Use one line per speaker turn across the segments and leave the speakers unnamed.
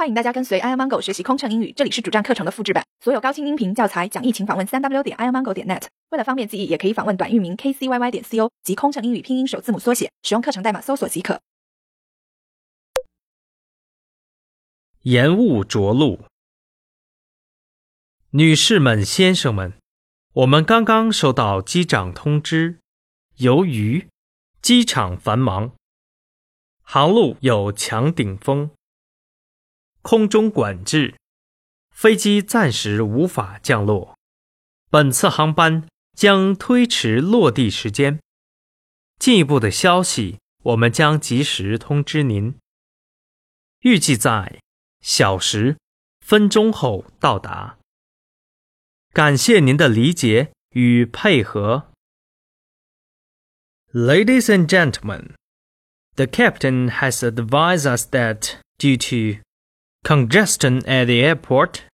欢迎大家跟随 i amango 学习空乘英语，这里是主站课程的复制版，所有高清音频教材讲义，请访问三 w 点 i amango 点 net。为了方便记忆，也可以访问短域名 kcyy 点 co 及空乘英语拼音首字母缩写，使用课程代码搜索即可。
延误着陆，女士们、先生们，我们刚刚收到机长通知，由于机场繁忙，航路有强顶风。空中管制，飞机暂时无法降落。本次航班将推迟落地时间。进一步的消息，我们将及时通知您。预计在小时、分钟后到达。感谢您的理解与配合。Ladies and gentlemen, the captain has advised us that due to congestion at the airport,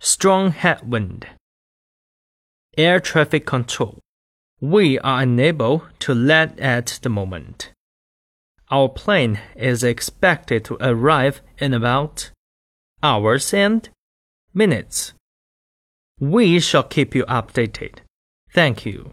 strong headwind, air traffic control. We are unable to land at the moment. Our plane is expected to arrive in about hours and minutes. We shall keep you updated. Thank you.